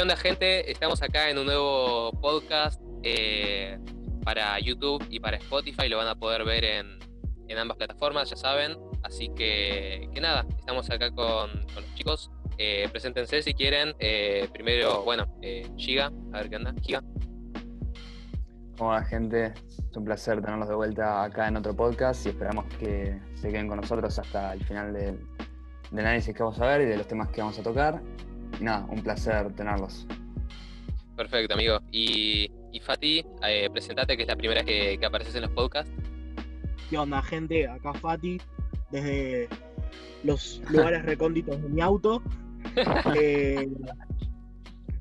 ¿Qué onda, gente? Estamos acá en un nuevo podcast eh, para YouTube y para Spotify. Lo van a poder ver en, en ambas plataformas, ya saben. Así que, que nada, estamos acá con, con los chicos. Eh, preséntense si quieren. Eh, primero, bueno, eh, Giga, a ver qué onda. Giga. ¿Cómo va, gente? Es un placer tenerlos de vuelta acá en otro podcast y esperamos que se queden con nosotros hasta el final del, del análisis que vamos a ver y de los temas que vamos a tocar. Y nada, un placer tenerlos. Perfecto, amigo. Y, y Fati, eh, presentate que es la primera que, que apareces en los podcasts. ¿Qué onda, gente? Acá Fati, desde los lugares recónditos de mi auto. Eh,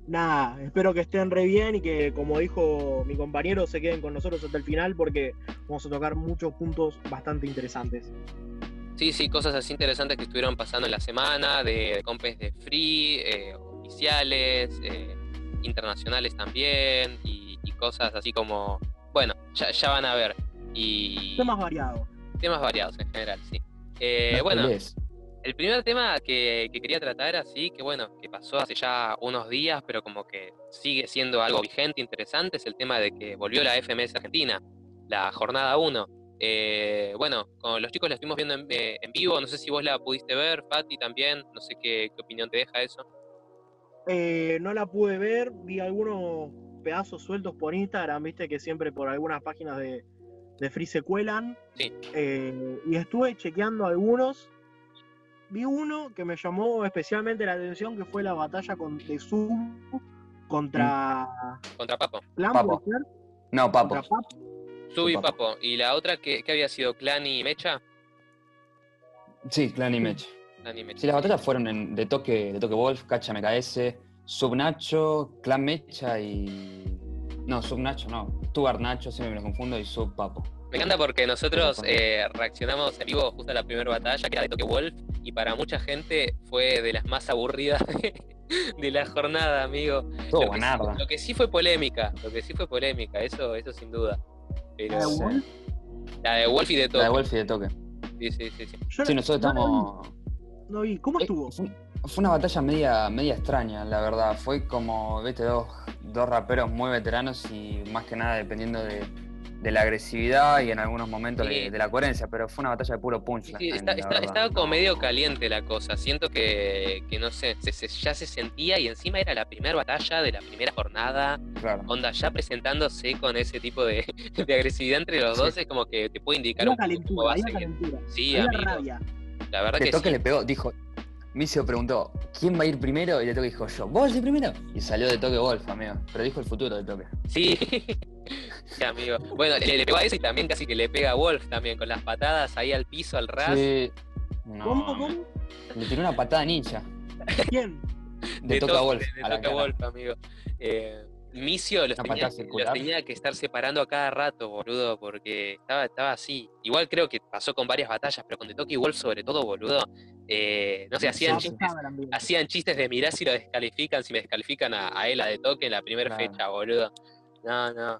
nada, espero que estén re bien y que, como dijo mi compañero, se queden con nosotros hasta el final porque vamos a tocar muchos puntos bastante interesantes. Sí, sí, cosas así interesantes que estuvieron pasando en la semana, de, de compes de free, eh, oficiales, eh, internacionales también, y, y cosas así como, bueno, ya, ya van a ver. Y Temas variados. temas variados en general, sí. Eh, No bueno, el primer tema que, que quería tratar así, que bueno, que pasó hace ya unos días, pero como que sigue siendo algo vigente, interesante, es el tema de que volvió la FMS Argentina, la jornada 1. Eh, bueno, con los chicos la estuvimos viendo en, eh, en vivo, no sé si vos la pudiste ver, Fati también, no sé qué, qué opinión te deja eso. Eh, no la pude ver, vi algunos pedazos sueltos por Instagram, viste que siempre por algunas páginas de, de Free se cuelan. Sí. Eh, y estuve chequeando algunos. Vi uno que me llamó especialmente la atención, que fue la batalla con, de Zoom contra Contra Papo, Papo. No, papo. Contra Papo. Sub y Papo. Y la otra que, que había sido Clan y Mecha. Sí, Clan y Mech. Clan y Mecha. Sí, las batallas fueron en- de toque, de toque Wolf, Cacha MKS, Sub Nacho, Clan Mecha y. No, Sub Nacho no. Stuart Nacho, siempre me lo confundo, y Sub Papo. Me encanta porque nosotros eh, reaccionamos en vivo justo a la primera batalla, que era de Toque Wolf, y para mucha gente fue de las más aburridas de, de la jornada, amigo. Todo Lo que, sí, lo que sí fue polémica, lo que sí fue polémica, eso, eso sin duda. Pero ¿La de. Wolf? la de Wolf y de La de Toque. Wolf y de toque. Sí, sí, sí, sí. Yo Sí, no- nosotros no estamos. No vi, ¿cómo Eh, estuvo? Fue, fue una batalla media, media extraña, la verdad. Fue como, viste, dos, dos raperos muy veteranos y más que nada dependiendo de, de la agresividad y en algunos momentos Sí. de, de la coherencia, pero fue una batalla de puro Sí, punchline. sí, la está, está- estaba como medio caliente la cosa. Siento que, que no sé, se- se- ya se sentía y encima era la primera batalla de la primera jornada. Claro. Onda, ya presentándose con ese tipo de, de agresividad entre los Sí. dos, es como que te puede indicar Había un poco cómo va calentura, seguir. calentura. Sí, había amigo. rabia. La verdad que toque sí. le pegó, dijo. Micio preguntó, ¿quién va a ir primero? Y de toque dijo yo, ¿vos ir primero? Y salió de toque Wolf, amigo. Pero dijo el futuro de toque. Sí, Sí, amigo. Bueno, le, le pegó a eso y también casi que le pega a Wolf también, con las patadas ahí al piso, al ras. Sí. No, ¿Cómo, cómo? Le tiró una patada ninja. ¿Quién? De, toque a toque- Wolf. De, a la toque a cara. Wolf, amigo. Eh, Micio los tenía, los que estar separando a cada rato, boludo, porque estaba, estaba así. Igual creo que pasó con varias batallas, pero con De Toque y Wolf sobre todo, boludo. eh, no sé, hacían chistes, hacían chistes de mirar si lo descalifican, si me descalifican a, a él a De Toque en la primera Claro. fecha, boludo. No, no.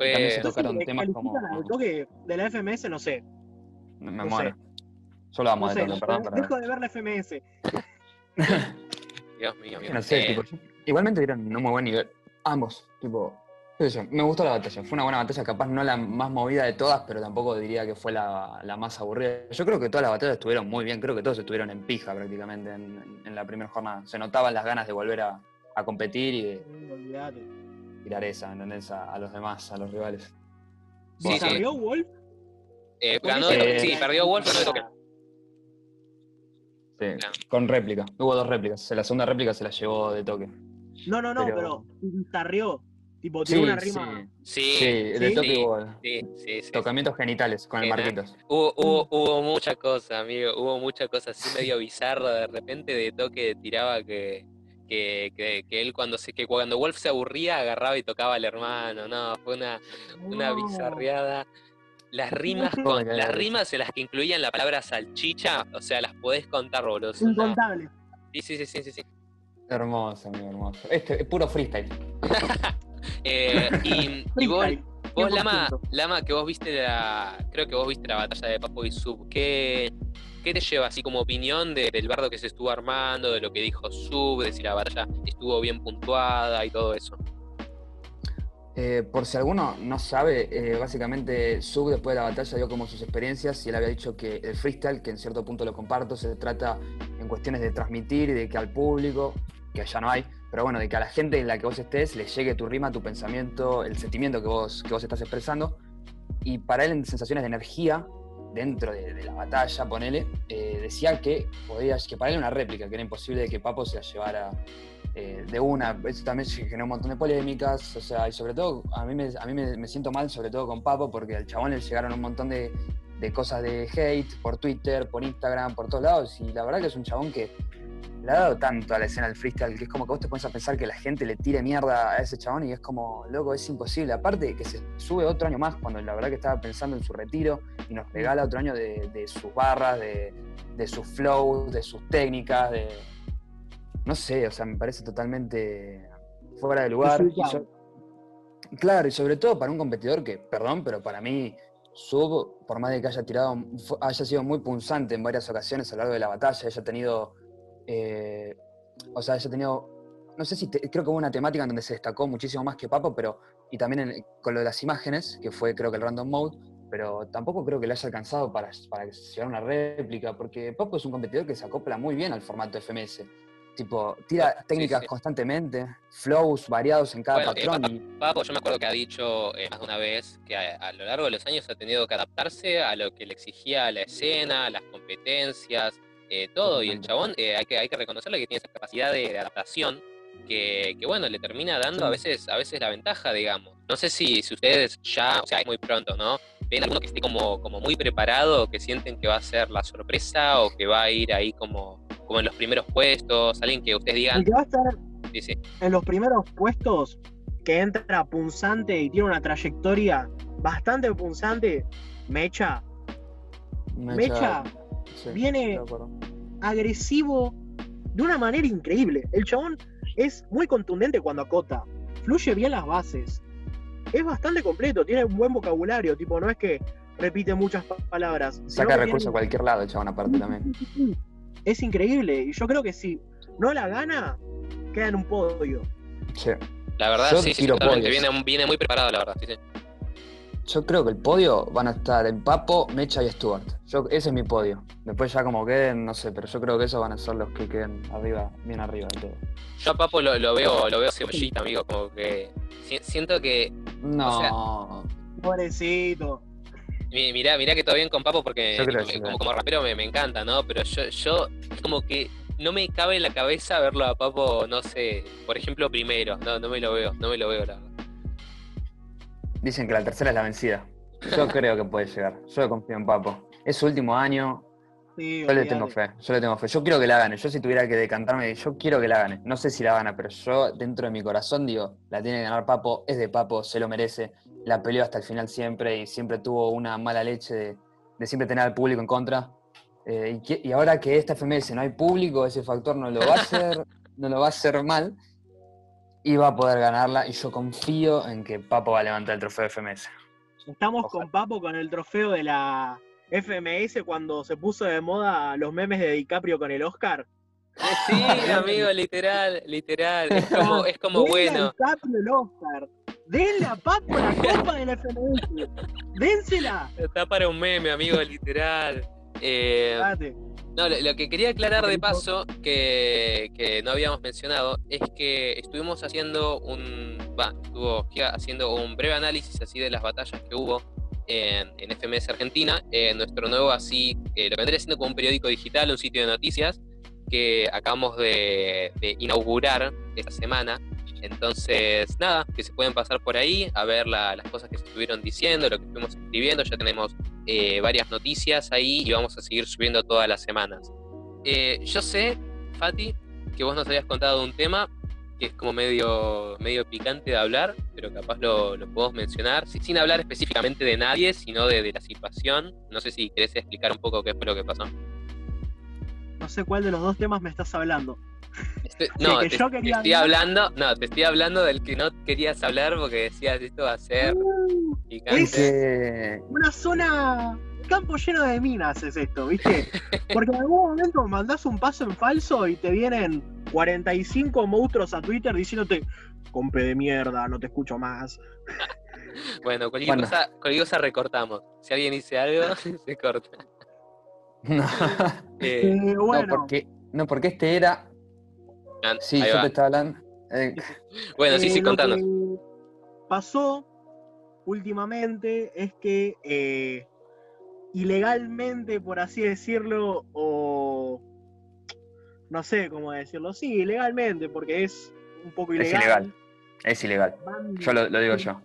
Y también se Fue... Tocaron temas como- toque de la FMS, no sé. Me, No muero. Yo lo amo No de sé, toque, perdón, pero- dejo de ver la FMS. Dios mío, amigo. No sé, Eh, tipo, igualmente dieron un muy buen nivel. Ambos, tipo, sé yo, me gustó la batalla. Fue una buena batalla, capaz no la más movida de todas, pero tampoco diría que fue la, la más aburrida. Yo creo que todas las batallas estuvieron muy bien, creo que todos estuvieron en pija prácticamente en, en- la primera jornada. Se notaban las ganas de volver a, a competir y de. Tirar esa, ¿entendés? A, a los demás, a los rivales. Sí, sí. ¿Salió Wolf? eh, ganó de Toque. Eh, sí, perdió Wolf, pero de Toque. Sí, Claro. con réplica. Hubo dos réplicas. La segunda réplica se la llevó de toque. No, no, no, Pero- pero, tarrió. Tipo, tiró una rima. Sí, Sí, de sí, toque sí, sí, sí, sí. tocamientos genitales con el. Marquitos. Hubo, hubo, hubo mucha cosa, amigo. Hubo mucha cosa así medio bizarra. De repente de toque tiraba que, que, que, que él cuando se que cuando Wolf se aburría agarraba y tocaba al hermano. No, fue una, una bizarreada. Las rimas con, las rimas en las que incluían la palabra salchicha, o sea, las podés contar, boludo. Son una- Incontable. Sí, sí, sí, sí, sí, sí. Hermoso, amigo, hermoso. Este es puro freestyle. Eh, y, y vos, vos Lama, 100%. Lama, que vos viste la. Creo que vos viste la batalla de Papo y Sub. ¿Qué, ¿qué te lleva así como opinión de- del bardo que se estuvo armando, de lo que dijo Sub, de si la batalla estuvo bien puntuada y todo eso? Eh, por si alguno no sabe, eh, básicamente Sub después de la batalla dio como sus experiencias y él había dicho que el freestyle, que en cierto punto lo comparto, se trata en cuestiones de transmitir y de que al público, que ya no hay, pero bueno, de que a la gente en la que vos estés le llegue tu rima, tu pensamiento, el sentimiento que vos, que vos estás expresando. Y para él en sensaciones de energía, dentro de, la batalla, ponele, eh, decía que podía, que para él era una réplica, que era imposible que Papo se la llevara eh, de una. Eso también generó un montón de polémicas, o sea, y sobre todo, a mí, me, a mí me siento mal, sobre todo con Papo, porque al chabón le llegaron un montón de, de cosas de hate por Twitter, por Instagram, por todos lados, y la verdad que es un chabón que le ha dado tanto a la escena del freestyle que es como que vos te pones a pensar que la gente le tire mierda a ese chabón y es como, loco, es imposible. Aparte que se sube otro año más cuando la verdad que estaba pensando en su retiro y nos regala otro año de, de sus barras, de, de sus flows, de sus técnicas, de... No sé, o sea, me parece totalmente fuera de lugar. Y claro, y sobre todo para un competidor que, perdón, pero para mí Sub, por más de que haya tirado, haya sido muy punzante en varias ocasiones a lo largo de la batalla, haya tenido, eh, o sea, haya tenido, no sé si, te- creo que hubo una temática en donde se destacó muchísimo más que Papo, pero, y también en- con lo de las imágenes, que fue creo que el random mode, pero tampoco creo que le haya alcanzado para, para llegar a una réplica, porque Papo es un competidor que se acopla muy bien al formato FMS. Tipo, tira Sí, técnicas sí. constantemente, flows variados en cada Bueno, eh, patrón. y- Papo, yo me acuerdo que ha dicho eh, más de una vez que a, a lo largo de los años ha tenido que adaptarse a lo que le exigía la escena, las competencias, eh, todo. Y el chabón, eh, hay, que, hay que reconocerle que tiene esa capacidad de, de adaptación que, que, bueno, le termina dando a veces, a veces la ventaja, digamos. No sé si, si ustedes ya, o sea, es muy pronto, ¿no? Ven alguno que esté como, como muy preparado, que sienten que va a ser la sorpresa o que va a ir ahí como, como en los primeros puestos, alguien que ustedes El digan, que va a estar sí, sí, en los primeros puestos, que entra punzante y tiene una trayectoria bastante punzante, Mecha. Mecha sí, viene agresivo de una manera increíble. El chabón es muy contundente cuando acota, fluye bien las bases, es bastante completo, tiene un buen vocabulario, tipo, no es que repite muchas pa- palabras. Saca recursos a cualquier lado el chabón aparte también. Es increíble, y yo creo que si no la gana, queda en un podio. Sí. la verdad, Yo sí, sí, viene, viene muy preparado, la verdad, sí, sí. Yo creo que el podio van a estar en Papo, Mecha y Stuart. Yo, ese es mi podio. Después ya como queden, no sé, pero yo creo que esos van a ser los que queden arriba, bien arriba de todo. Yo a Papo lo, lo veo, lo veo cebollita, amigo, como que si- siento que. No. Pobrecito. mi- Mirá, mirá que todo bien con Papo porque como, rapero me, me encanta, ¿no? Pero yo, yo como que no me cabe en la cabeza verlo a Papo, no sé, por ejemplo, primero. No, no me lo veo, no me lo veo, la verdad. Dicen que la tercera es la vencida. Yo creo que puede llegar. Yo confío en Papo. Es su último año. Sí, Yo le tengo fe. Yo le tengo fe. Yo quiero que la gane. Yo si tuviera que decantarme, yo quiero que la gane. No sé si la gana, pero yo dentro de mi corazón digo, la tiene que ganar Papo. Es de Papo, se lo merece. La peleó hasta el final siempre y siempre tuvo una mala leche de, de siempre tener al público en contra. Eh, y, que- y ahora que esta FMS no hay público, ese factor no lo va a hacer, no lo va a hacer mal y va a poder ganarla. Y yo confío en que Papo va a levantar el trofeo de FMS. Estamos Ojalá. con Papo con el trofeo de la FMS cuando se puso de moda los memes de DiCaprio con el Oscar. Sí, amigo, literal, literal. Es como, es como Denle a bueno. DiCaprio el Oscar. Denle a Papo la copa de la FMS. Dénsela. Está para un meme, amigo, literal. Eh. No, lo, lo que quería aclarar de paso, que, que no habíamos mencionado, es que estuvimos haciendo un. Va, estuvo haciendo un breve análisis así de las batallas que hubo en, en FMS Argentina, en nuestro nuevo así, eh, lo que vendría siendo como un periódico digital, un sitio de noticias, que acabamos de, de inaugurar esta semana. Entonces, nada, que se pueden pasar por ahí a ver la- las cosas que se estuvieron diciendo, lo que estuvimos escribiendo. Ya tenemos eh, varias noticias ahí y vamos a seguir subiendo todas las semanas. Eh, yo sé, Fati, que vos nos habías contado un tema que es como medio, medio picante de hablar, pero capaz lo, lo podemos mencionar, si- sin hablar específicamente de nadie, sino de, de la situación. No sé si querés explicar un poco qué fue lo que pasó. No sé cuál de los dos temas me estás hablando. Estoy- no, que te, yo te quería estoy hablando, no, te estoy hablando del que no querías hablar porque decías esto va a ser Uh. Es una zona. campo lleno de minas es esto, ¿viste? Porque en algún momento mandás un paso en falso y te vienen 45 monstruos a Twitter diciéndote, compe de mierda, no te escucho más. Bueno, cualquier, Bueno. Cosa, cualquier cosa recortamos. Si alguien dice algo, se corta. No, Eh, Eh, no, porque, no, porque este era. ah, Sí, ahí yo va. te estaba hablando. eh, Bueno, sí, eh, sí, lo contanos. que pasó últimamente es que eh, ilegalmente, por así decirlo, o no sé cómo decirlo, sí, ilegalmente, porque es un poco Es ilegal. ilegal. es ilegal. van Yo lo, lo digo yo.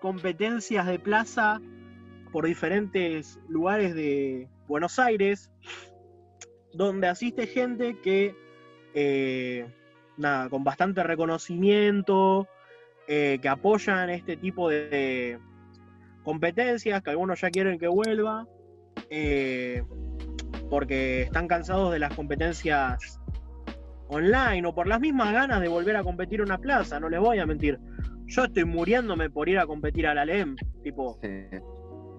competencias de plaza por diferentes lugares de Buenos Aires, donde asiste gente que, eh, nada, con bastante reconocimiento, eh, que apoyan este tipo de competencias, que algunos ya quieren que vuelva, eh, porque están cansados de las competencias online o por las mismas ganas de volver a competir en una plaza, no les voy a mentir. Yo estoy muriéndome por ir a competir a la tipo, Sí.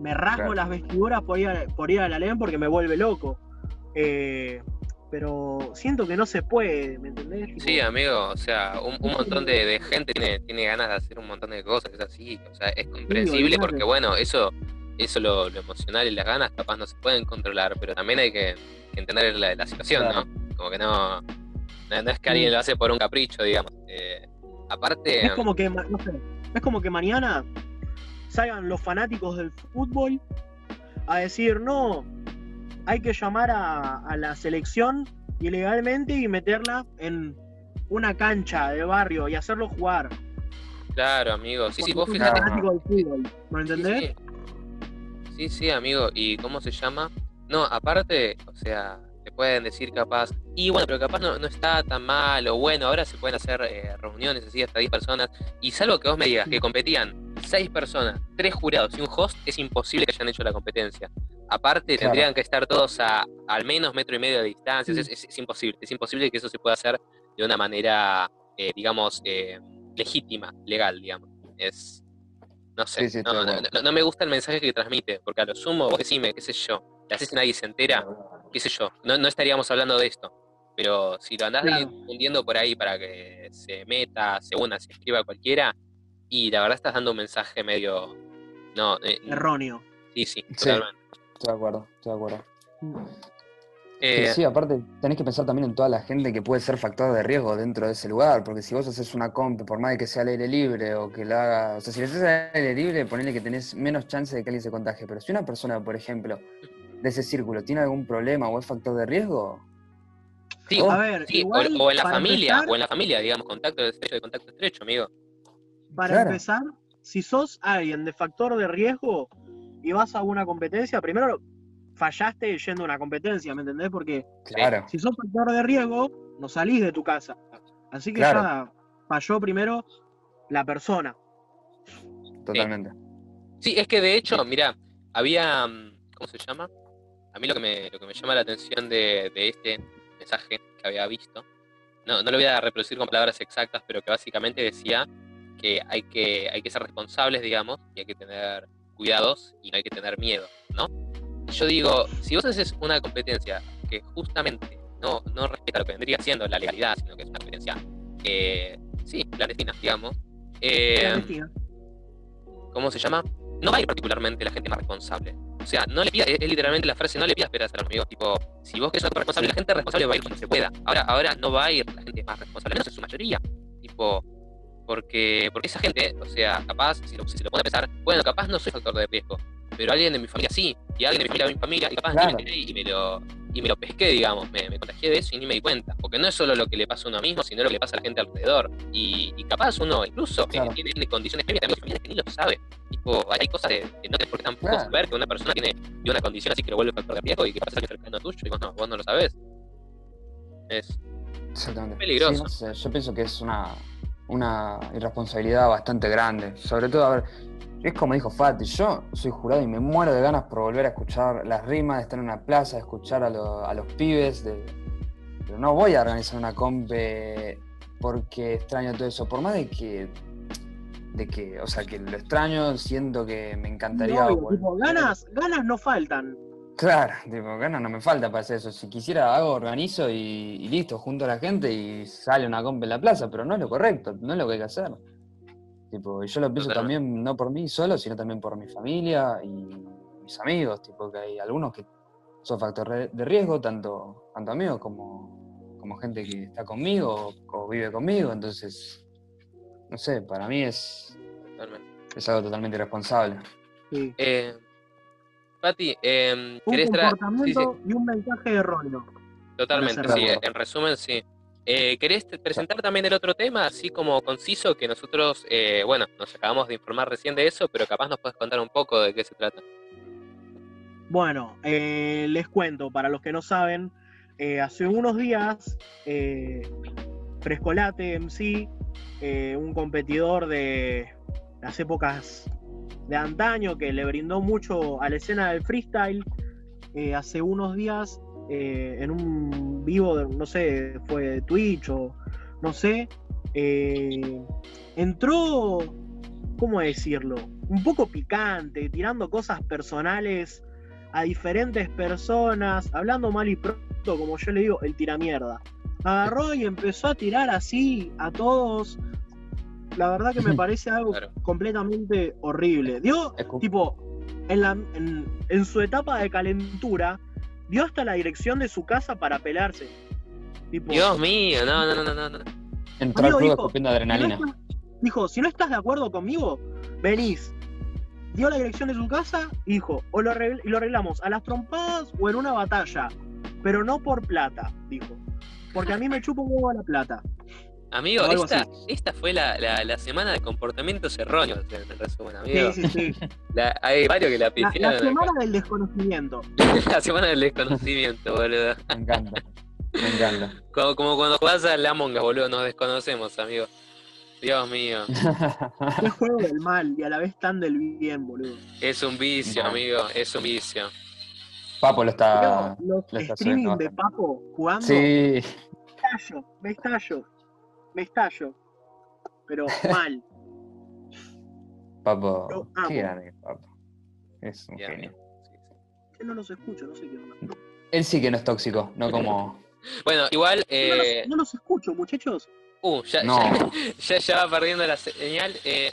Me rasgo Claro. las vestiduras por ir, a, por ir a la LEM porque me vuelve loco. Eh, pero siento que no se puede, ¿me entendés? Tipo, Sí, amigo, o sea, un, un montón de, de gente tiene, tiene ganas de hacer un montón de cosas, es así, o sea, es comprensible porque, bueno, eso, eso lo, lo emocional y las ganas capaz no se pueden controlar, pero también hay que, que entender la, la situación, Claro. ¿no? Como que no, no, no es que alguien lo hace por un capricho, digamos. Eh, aparte, Es como que, ma- no sé, es como que mañana salgan los fanáticos del fútbol a decir, no, hay que llamar a, a la selección ilegalmente y meterla en una cancha de barrio y hacerlo jugar. claro, amigo, sí, sí, Porque vos sos fíjate, fanático del fútbol, ¿me Sí, entendés? Sí, sí, sí, amigo. ¿Y cómo se llama? No, aparte, o sea, te pueden decir capaz, y bueno, pero capaz no, no está tan mal, o bueno, ahora se pueden hacer eh, reuniones así hasta 10 personas, y salvo que vos me digas que competían 6 personas, 3 jurados y un host, es imposible que hayan hecho la competencia. Aparte, Claro. tendrían que estar todos a al menos metro y medio de distancia, es, es- es imposible, es imposible que eso se pueda hacer de una manera, eh, digamos, eh, legítima, legal, digamos. Es, no sé, Sí, sí, estoy no, de no, acuerdo. no- no me gusta el mensaje que transmite, porque a lo sumo, vos decime, qué sé yo, la haces nadie se entera, qué sé yo, no, no estaríamos hablando de esto. Pero si lo andás Claro. difundiendo por ahí para que se meta, se una, se escriba cualquiera, y la verdad estás dando un mensaje medio. No, eh, Erróneo. sí, sí, Sí. totalmente. Estoy de acuerdo, estoy de acuerdo. Eh, Sí, sí, aparte tenés que pensar también en toda la gente que puede ser factor de riesgo dentro de ese lugar, porque si vos haces una comp, por más de que sea al aire libre o que la haga, o sea, si le haces al aire libre, ponele que tenés menos chance de que alguien se contagie, pero si una persona, por ejemplo, de ese círculo tiene algún problema o es factor de riesgo, sí, Oh, A ver, sí, o- igual, o, en la familia, empezar- o en la familia, digamos, contacto estrecho de contacto estrecho, amigo. Para Claro. empezar, si sos alguien de factor de riesgo y vas a una competencia, primero fallaste yendo a una competencia, ¿me entendés? Porque claro, si sos factor de riesgo, no salís de tu casa. Así que Claro. ya falló primero la persona. totalmente. Sí, es que de hecho, mira, había. mm, ¿Cómo se llama? A mí lo que me, lo que me llama la atención de, de este mensaje que había visto, no, no lo voy a reproducir con palabras exactas, pero que básicamente decía que hay que, hay que ser responsables, digamos, y hay que tener cuidados y no hay que tener miedo, ¿no? Yo digo, si vos haces una competencia que justamente no, no respeta lo que vendría siendo la legalidad, sino que es una competencia, eh, sí, clandestina, digamos, eh. ¿cómo se llama? No va a ir particularmente la gente más responsable. O sea, no le pidas, es, es literalmente la frase, no le pidas esperas a los amigos, tipo, si vos querés ser responsable, la gente responsable va a ir cuando se pueda. Ahora, ahora no va a ir la gente más responsable, menos en su mayoría. Tipo, porque, porque esa gente, o sea, capaz, si lo, si lo pone a pensar, bueno, capaz no soy factor de riesgo, pero alguien de mi familia sí, y alguien de mi familia de mi familia, y capaz Claro. me y me lo, y me lo pesqué, digamos, me, me contagié de eso y ni me di cuenta. Porque no es solo lo que le pasa a uno mismo, sino lo que le pasa a la gente alrededor. Y, y capaz uno incluso eh, Claro. tiene, tiene condiciones previas también familiares que ni lo sabe. Tipo, hay cosas de- que no tenés por qué tampoco Claro. saber que una persona tiene, tiene una condición así que lo vuelve factor de riesgo y que pasa que cercano tuyo y vos no, vos no lo sabés. Es Exactamente. Peligroso. Sí, no sé, yo pienso que es una, una irresponsabilidad bastante grande. Sobre todo, a ver, es como dijo Fati, yo soy jurado y me muero de ganas por volver a escuchar las rimas, de estar en una plaza, de escuchar a, lo- a los pibes, de- pero no voy a organizar una compe porque extraño todo eso. Por más de que de que, o sea, que lo extraño, siento que me encantaría No, volver. tipo, ganas, ganas no faltan. Claro, tipo, ganas no me falta para hacer eso. Si quisiera hago, organizo y, y listo, junto a la gente y sale una compa en la plaza, pero no es lo correcto, no es lo que hay que hacer. Tipo, y yo lo pienso Totalmente. también no por mí solo, sino también por mi familia y mis amigos, tipo que hay algunos que son factor de riesgo, tanto, tanto amigos como, como gente que está conmigo o, o vive conmigo, entonces, no sé, para mí es, Totalmente. es algo totalmente irresponsable. Sí. Eh, Pati, em, Un ¿querés tra- sí, sí, comportamiento y un mensaje erróneo. totalmente, sí, en resumen, sí. Eh, ¿Querés presentar también el otro tema, así como conciso, que nosotros, eh, bueno, nos acabamos de informar recién de eso, pero capaz nos puedes contar un poco de qué se trata? Bueno, eh, les cuento, para los que no saben, eh, hace unos días, eh, Frescolate MC, eh, un competidor de las épocas de antaño que le brindó mucho a la escena del freestyle, eh, hace unos días, eh, en un vivo, de, no sé, fue de Twitch o no sé, eh, entró, ¿cómo decirlo? Un poco picante, tirando cosas personales a diferentes personas, hablando mal y pronto, como yo le digo, el tiramierda. Agarró y empezó a tirar así a todos. La verdad que me parece algo Claro. completamente horrible. Dio, Escu- tipo, en, la, en, en su etapa de calentura, dio hasta la dirección de su casa para pelarse. Tipo, Dios mío, no, no, no, no, no. Entró al Amigo, club dijo, escupiendo si no adrenalina. estás- dijo, si no estás de acuerdo conmigo, venís. Dio la dirección de su casa y dijo, o lo, arregl- y lo arreglamos a las trompadas o en una batalla, pero no por plata, dijo. Porque a mí me chupa un huevo la plata. Amigo, esta, esta fue la, la, la semana de comportamientos erróneos, en en resumen, amigo. Sí, sí, sí. La- hay varios que la La, la pifiaron. acá. semana del desconocimiento. La semana del desconocimiento, boludo. Me encanta. Me encanta. Como, como cuando jugás a la Among Us, boludo, nos desconocemos, amigo. Dios mío, Qué juego del mal y a la vez tan del bien, boludo. es un vicio, No. amigo, es un vicio. Papo lo está. Los lo está streaming de. Papo jugando, Sí, me estallo, me estallo, me estallo. Pero mal. Papo. Lo amo. Qué grande, Papo. Es un genio. Yo no los escucho, no sé qué onda. Él sí que no es tóxico, no como. Bueno, igual, No eh, los, no los escucho, muchachos. uh, ya, No. ya, ya, ya va perdiendo la señal. Eh,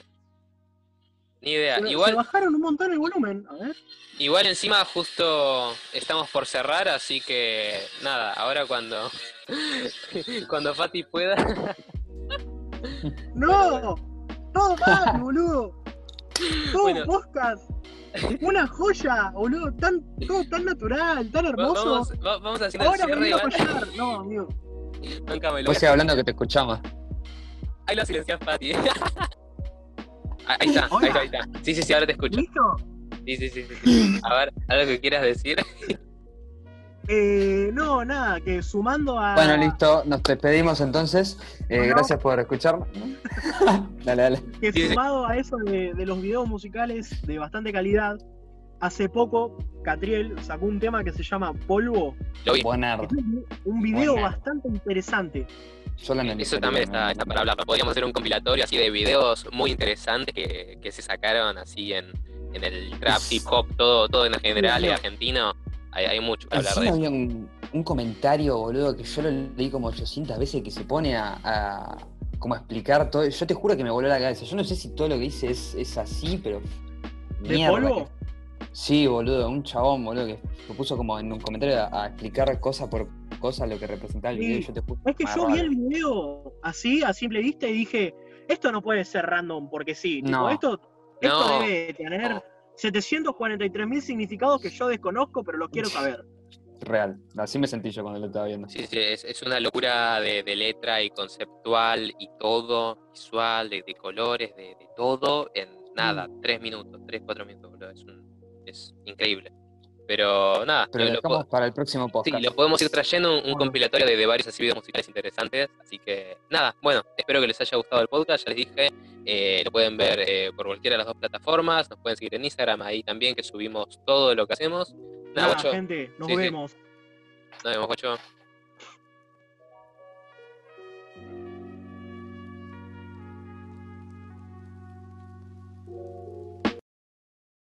ni idea. Pero Se Igual, bajaron un montón el volumen. A ver. igual encima justo estamos por cerrar, así que nada, ahora cuando cuando Fati pueda, ¡No! ¡Todo mal, boludo! Todo Bueno. podcast. Una joya, boludo. Tan, todo tan natural, tan va- hermoso. vamos, va- vamos haciendo Ahora el me cierre quiero igual. apoyar. No, amigo. Nunca me lo Vos sigas hablando que te escuchamos. Ahí lo silencias, Fati. Ah, Ahí está, ahí está, ahí está. Sí, sí, sí, ahora te escucho. ¿Listo? Sí, sí, sí, sí, sí. A ver, algo que quieras decir. Eh, no, nada, que sumando a. Bueno, listo, nos despedimos entonces. Eh, Bueno. Gracias por escucharnos. dale, dale. Que sumado a eso de, de los videos musicales de bastante calidad, hace poco Catriel sacó un tema que se llama Polvo. Lo vi. Un, un video bastante interesante. Yo lo Eso también está, está para hablar. Podríamos hacer un compilatorio así de videos muy interesantes que, que se sacaron así en, en el trap, hip hop, todo, todo en general, sí. argentino. Hay, hay mucho que hablar de Encima eso. había un, un comentario, boludo, que yo lo leí como 800 veces que se pone a, a como a explicar todo. Yo te juro que me voló la cabeza. Yo no sé si todo lo que dice es, es así, pero. ¿De mierda polvo? que- Sí, boludo, un chabón, boludo, que lo puso como en un comentario a, a explicar cosa por cosa lo que representaba el Sí. video. yo te juro Es que yo vi el video así, a simple vista, y dije, esto no puede ser random, porque sí. Tipo, No. esto, esto No. debe tener No. 743 mil significados que yo desconozco, pero los quiero saber. Real. Así me sentí yo cuando lo estaba viendo. Sí, sí, es, es una locura de, de letra y conceptual y todo, visual, de, de colores, de, de todo, en nada, Mm. tres minutos, tres, cuatro minutos, boludo. Es, un- es increíble. Pero nada, Pero lo- lo para el próximo sí, podcast. lo podemos ir trayendo un, un Bueno. compilatorio de, de varios así videos musicales interesantes. Así que nada, bueno, espero que les haya gustado el podcast, ya les dije. eh, lo pueden ver eh, por cualquiera de las dos plataformas, nos pueden seguir en Instagram ahí también, que subimos todo lo que hacemos. Nada, Nada, gente, nos Sí, sí. vemos. nos vemos, guacho.